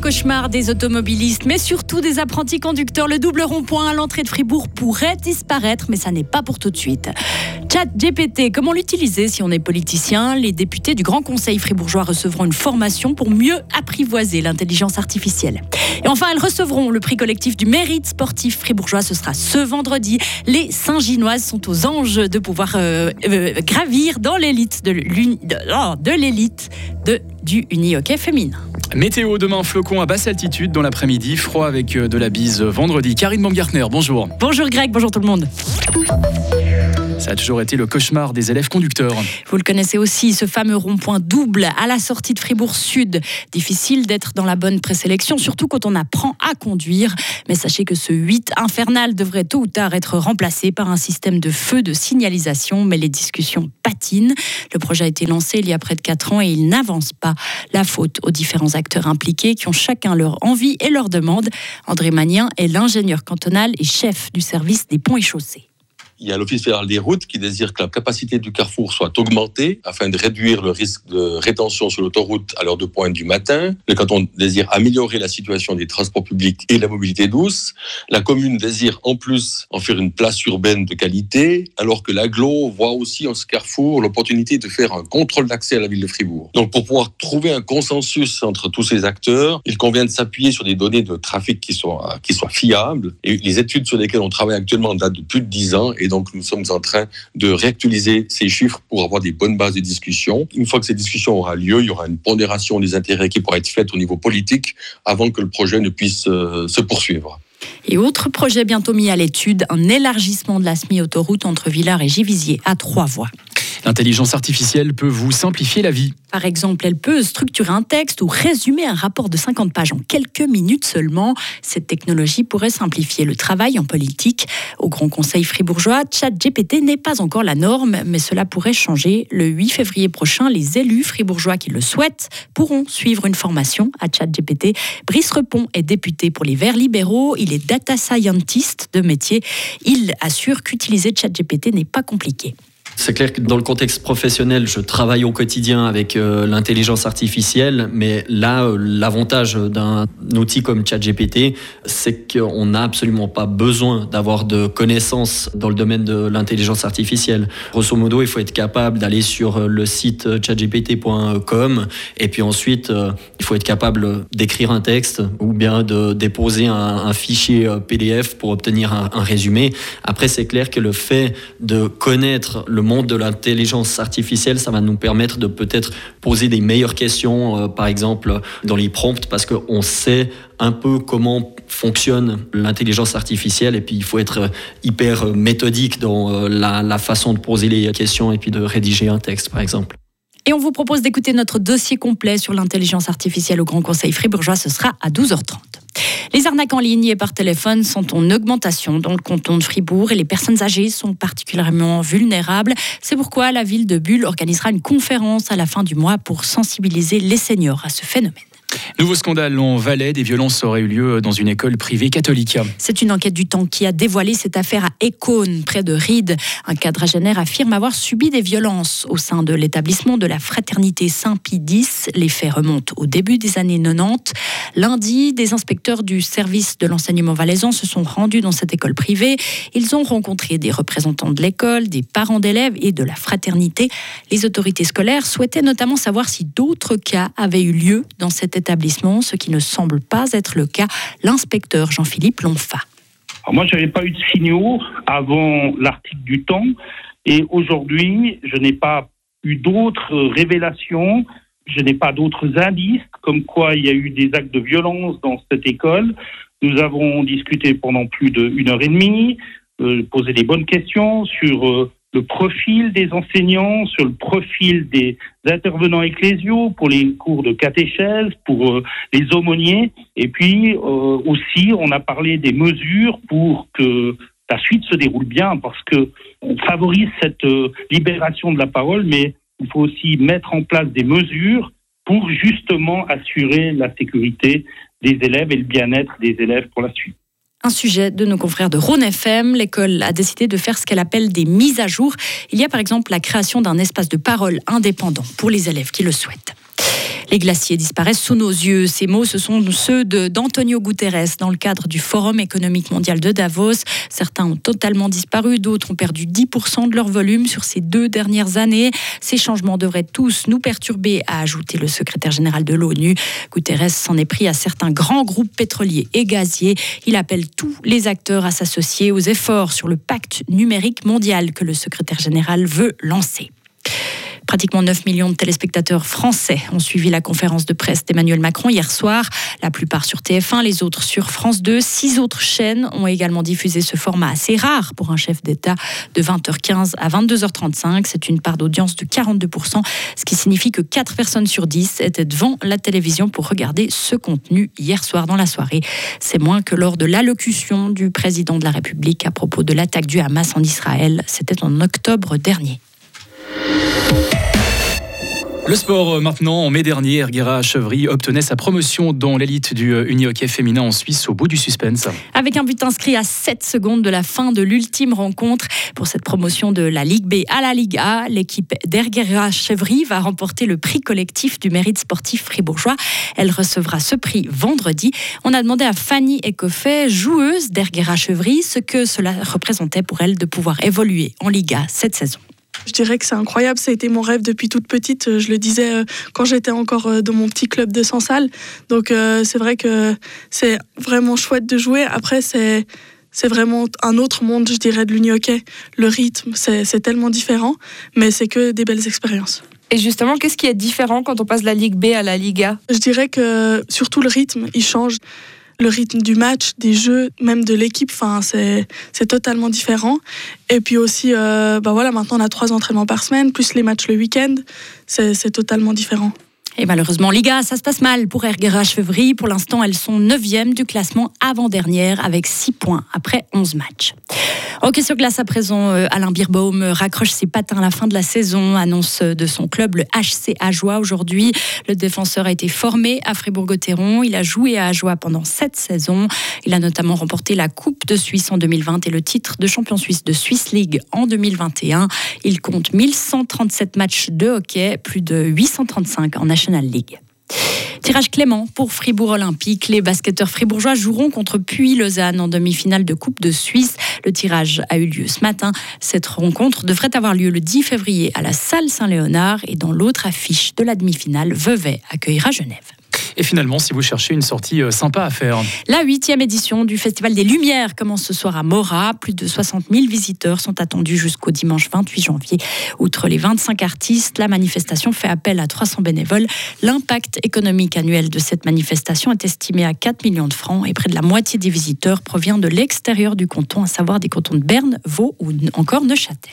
cauchemar des automobilistes, mais surtout des apprentis conducteurs. Le double rond-point à l'entrée de Fribourg pourrait disparaître, mais ça n'est pas pour tout de suite. Chat GPT, comment l'utiliser si on est politicien? Les députés du Grand Conseil fribourgeois recevront une formation pour mieux apprivoiser l'intelligence artificielle. Et enfin, elles recevront le prix collectif du mérite sportif fribourgeois. Ce sera ce vendredi. Les Saint-Ginoises sont aux anges de pouvoir euh, euh, gravir dans l'élite de, oh, de l'élite de, du uni-hockey féminin. Météo demain, flocon à basse altitude dans l'après-midi, froid avec euh, de la bise vendredi. Karine Baumgartner, bonjour. Bonjour Greg, bonjour tout le monde. Ça a toujours été le cauchemar des élèves conducteurs. Vous le connaissez aussi, ce fameux rond-point double à la sortie de Fribourg Sud. Difficile d'être dans la bonne présélection, surtout quand on apprend à conduire. Mais sachez que ce 8 infernal devrait tôt ou tard être remplacé par un système de feu de signalisation. Mais les discussions patinent. Le projet a été lancé il y a près de 4 ans et il n'avance pas. La faute aux différents acteurs impliqués qui ont chacun leur envie et leur demande. André Magnien est l'ingénieur cantonal et chef du service des ponts et chaussées il y a l'Office fédéral des routes qui désire que la capacité du carrefour soit augmentée afin de réduire le risque de rétention sur l'autoroute à l'heure de pointe du matin. Le canton désire améliorer la situation des transports publics et la mobilité douce. La commune désire en plus en faire une place urbaine de qualité, alors que l'aglo voit aussi en ce carrefour l'opportunité de faire un contrôle d'accès à la ville de Fribourg. Donc pour pouvoir trouver un consensus entre tous ces acteurs, il convient de s'appuyer sur des données de trafic qui soient, qui soient fiables. Et les études sur lesquelles on travaille actuellement datent de plus de 10 ans et donc nous sommes en train de réactualiser ces chiffres pour avoir des bonnes bases de discussion. Une fois que cette discussion aura lieu, il y aura une pondération des intérêts qui pourra être faite au niveau politique avant que le projet ne puisse euh, se poursuivre. Et autre projet bientôt mis à l'étude, un élargissement de la semi-autoroute entre Villars et Givisier à trois voies. L'intelligence artificielle peut vous simplifier la vie. Par exemple, elle peut structurer un texte ou résumer un rapport de 50 pages en quelques minutes seulement. Cette technologie pourrait simplifier le travail en politique. Au Grand Conseil fribourgeois, ChatGPT n'est pas encore la norme, mais cela pourrait changer. Le 8 février prochain, les élus fribourgeois qui le souhaitent pourront suivre une formation à ChatGPT. Brice Repon est député pour les Verts libéraux. Il est data scientist de métier. Il assure qu'utiliser ChatGPT n'est pas compliqué. C'est clair que dans le contexte professionnel, je travaille au quotidien avec euh, l'intelligence artificielle, mais là, euh, l'avantage d'un outil comme ChatGPT, c'est qu'on n'a absolument pas besoin d'avoir de connaissances dans le domaine de l'intelligence artificielle. Grosso modo, il faut être capable d'aller sur euh, le site chatgpt.com et puis ensuite, il faut être capable d'écrire un texte ou bien de déposer un, fichier PDF pour obtenir un, un résumé. Après, c'est clair que le fait de connaître le monde de l'intelligence artificielle, ça va nous permettre de peut-être poser des meilleures questions, euh, par exemple dans les prompts, parce qu'on sait un peu comment fonctionne l'intelligence artificielle et puis il faut être euh, hyper méthodique dans euh, la façon de poser les questions et puis de rédiger un texte, par exemple. Et on vous propose d'écouter notre dossier complet sur l'intelligence artificielle au Grand Conseil fribourgeois. Ce sera à 12h30. Les arnaques en ligne et par téléphone sont en augmentation dans le canton de Fribourg et les personnes âgées sont particulièrement vulnérables. C'est pourquoi la ville de Bulle organisera une conférence à la fin du mois pour sensibiliser les seniors à ce phénomène. Nouveau scandale en Valais, des violences auraient eu lieu dans une école privée catholique. C'est une enquête du temps qui a dévoilé cette affaire à Écône, près de Ried. Un quadragénaire affirme avoir subi des violences au sein de l'établissement de la fraternité Saint-Pie X. Les faits remontent au début des années 90. Lundi, des inspecteurs du service de l'enseignement valaisan se sont rendus dans cette école privée. Ils ont rencontré des représentants de l'école, des parents d'élèves et de la fraternité. Les autorités scolaires souhaitaient notamment savoir si d'autres cas avaient eu lieu dans cet ce qui ne semble pas être le cas. L'inspecteur Jean-Philippe Lonfa. moi, je n'avais pas eu de signaux avant l'article du temps et aujourd'hui, je n'ai pas eu d'autres révélations je n'ai pas d'autres indices comme quoi il y a eu des actes de violence dans cette école. Nous avons discuté pendant plus d'une heure et demie, euh, posé des bonnes questions sur euh, le profil des enseignants, sur le profil des intervenants ecclésiaux pour les cours de catéchèse, pour euh, les aumôniers. Et puis aussi, on a parlé des mesures pour que la suite se déroule bien, parce que on favorise cette libération de la parole, mais il faut aussi mettre en place des mesures pour justement assurer la sécurité des élèves et le bien-être des élèves pour la suite. Un sujet de nos confrères de Rhône FM. L'école a décidé de faire ce qu'elle appelle des mises à jour. Il y a par exemple la création d'un espace de parole indépendant pour les élèves qui le souhaitent. Les glaciers disparaissent sous nos yeux. Ces mots, ce sont ceux d'Antonio Guterres dans le cadre du Forum économique mondial de Davos. Certains ont totalement disparu, d'autres ont perdu 10% de leur volume sur ces deux dernières années. Ces changements devraient tous nous perturber, a ajouté le secrétaire général de l'ONU. Guterres s'en est pris à certains grands groupes pétroliers et gaziers. Il appelle tous les acteurs à s'associer aux efforts sur le pacte numérique mondial que le secrétaire général veut lancer. Pratiquement 9 millions de téléspectateurs français ont suivi la conférence de presse d'Emmanuel Macron hier soir. La plupart sur TF1, les autres sur France 2. Six autres chaînes ont également diffusé ce format assez rare pour un chef d'État de 20h15 à 22h35. C'est une part d'audience de 42%, ce qui signifie que 4 personnes sur 10 étaient devant la télévision pour regarder ce contenu hier soir dans la soirée. C'est moins que lors de l'allocution du président de la République à propos de l'attaque du Hamas en Israël. C'était en octobre dernier. Le sport euh, maintenant, en mai dernier, Erguera Chevry obtenait sa promotion dans l'élite du euh, uni-hockey féminin en Suisse au bout du suspense. Avec un but inscrit à 7 secondes de la fin de l'ultime rencontre pour cette promotion de la Ligue B à la Ligue A, l'équipe d'Erguera Chevry va remporter le prix collectif du mérite sportif fribourgeois. Elle recevra ce prix vendredi. On a demandé à Fanny Ecoffet, joueuse d'Erguera Chevry, ce que cela représentait pour elle de pouvoir évoluer en Ligue A cette saison. Je dirais que c'est incroyable, ça a été mon rêve depuis toute petite. Euh, je le disais euh, quand j'étais encore euh, dans mon petit club de Sansal. Donc c'est vrai que c'est vraiment chouette de jouer. Après, c'est c'est vraiment un autre monde, je dirais, de l'uni-hockey. Le rythme, c'est tellement différent, mais c'est que des belles expériences. Et justement, qu'est-ce qui est différent quand on passe de la Ligue B à la Liga? Je dirais que surtout le rythme, il change le rythme du match, des jeux, même de l'équipe, enfin, c'est, totalement différent. Et puis aussi, euh, bah voilà, maintenant on a trois entraînements par semaine, plus les matchs le week-end, c'est totalement différent. Et malheureusement, Liga, ça se passe mal pour Erguera Chevry. Pour l'instant, elles sont 9e du classement avant-dernière avec 6 points après 11 matchs. Ok, sur glace à présent, euh, Alain Birbaum raccroche ses patins à la fin de la saison, annonce de son club, le HC Ajoie aujourd'hui. Le défenseur a été formé à Fribourg-Gotteron. Il a joué à Ajoie pendant sept saisons. Il a notamment remporté la Coupe de Suisse en 2020 et le titre de champion suisse de Swiss League en 2021. Il compte 1137 matchs de hockey, plus de 835 en Tirage clément pour Fribourg Olympique. Les basketteurs fribourgeois joueront contre Puy-Lausanne en demi-finale de Coupe de Suisse. Le tirage a eu lieu ce matin. Cette rencontre devrait avoir lieu le 10 février à la salle Saint-Léonard et dans l'autre affiche de la demi-finale, Vevey accueillera Genève. Et finalement, si vous cherchez une sortie euh, sympa à faire. La huitième édition du Festival des Lumières commence ce soir à Mora. Plus de 60 000 visiteurs sont attendus jusqu'au dimanche 28 janvier. Outre les 25 artistes, la manifestation fait appel à 300 bénévoles. L'impact économique annuel de cette manifestation est estimé à 4 millions de francs et près de la moitié des visiteurs provient de l'extérieur du canton, à savoir des cantons de Berne, Vaud ou encore Neuchâtel.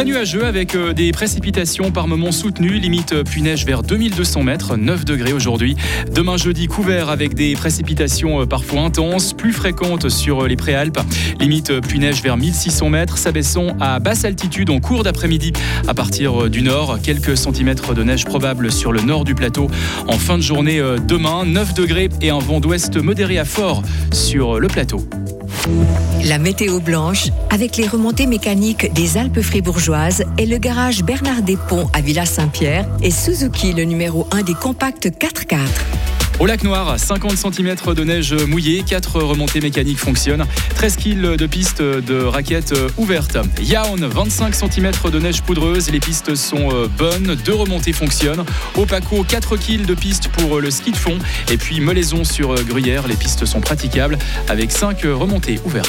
Très nuageux avec euh, des précipitations par moments soutenues, limite euh, puis neige vers 2200 mètres, 9 degrés aujourd'hui. Demain jeudi couvert avec des précipitations euh, parfois intenses, plus fréquentes sur les préalpes, limite puis neige vers 1600 mètres, s'abaissant à basse altitude en cours d'après-midi à partir du nord. Quelques centimètres de neige probables sur le nord du plateau en fin de journée demain, 9 degrés et un vent d'ouest modéré à fort sur le plateau. La météo blanche avec les remontées mécaniques des Alpes fribourgeoises et le garage Bernard Desponts à Villa Saint-Pierre et Suzuki le numéro 1 des compacts 4x4. Au lac Noir, 50 cm de neige mouillée, 4 remontées mécaniques fonctionnent, 13 kg de pistes de raquettes ouvertes. Yaon, 25 cm de neige poudreuse, les pistes sont euh, bonnes, 2 remontées fonctionnent. Au Paco, 4 kg de pistes pour le ski de fond. Et puis Melaison sur Gruyère, les pistes sont praticables avec 5 remontées ouvertes.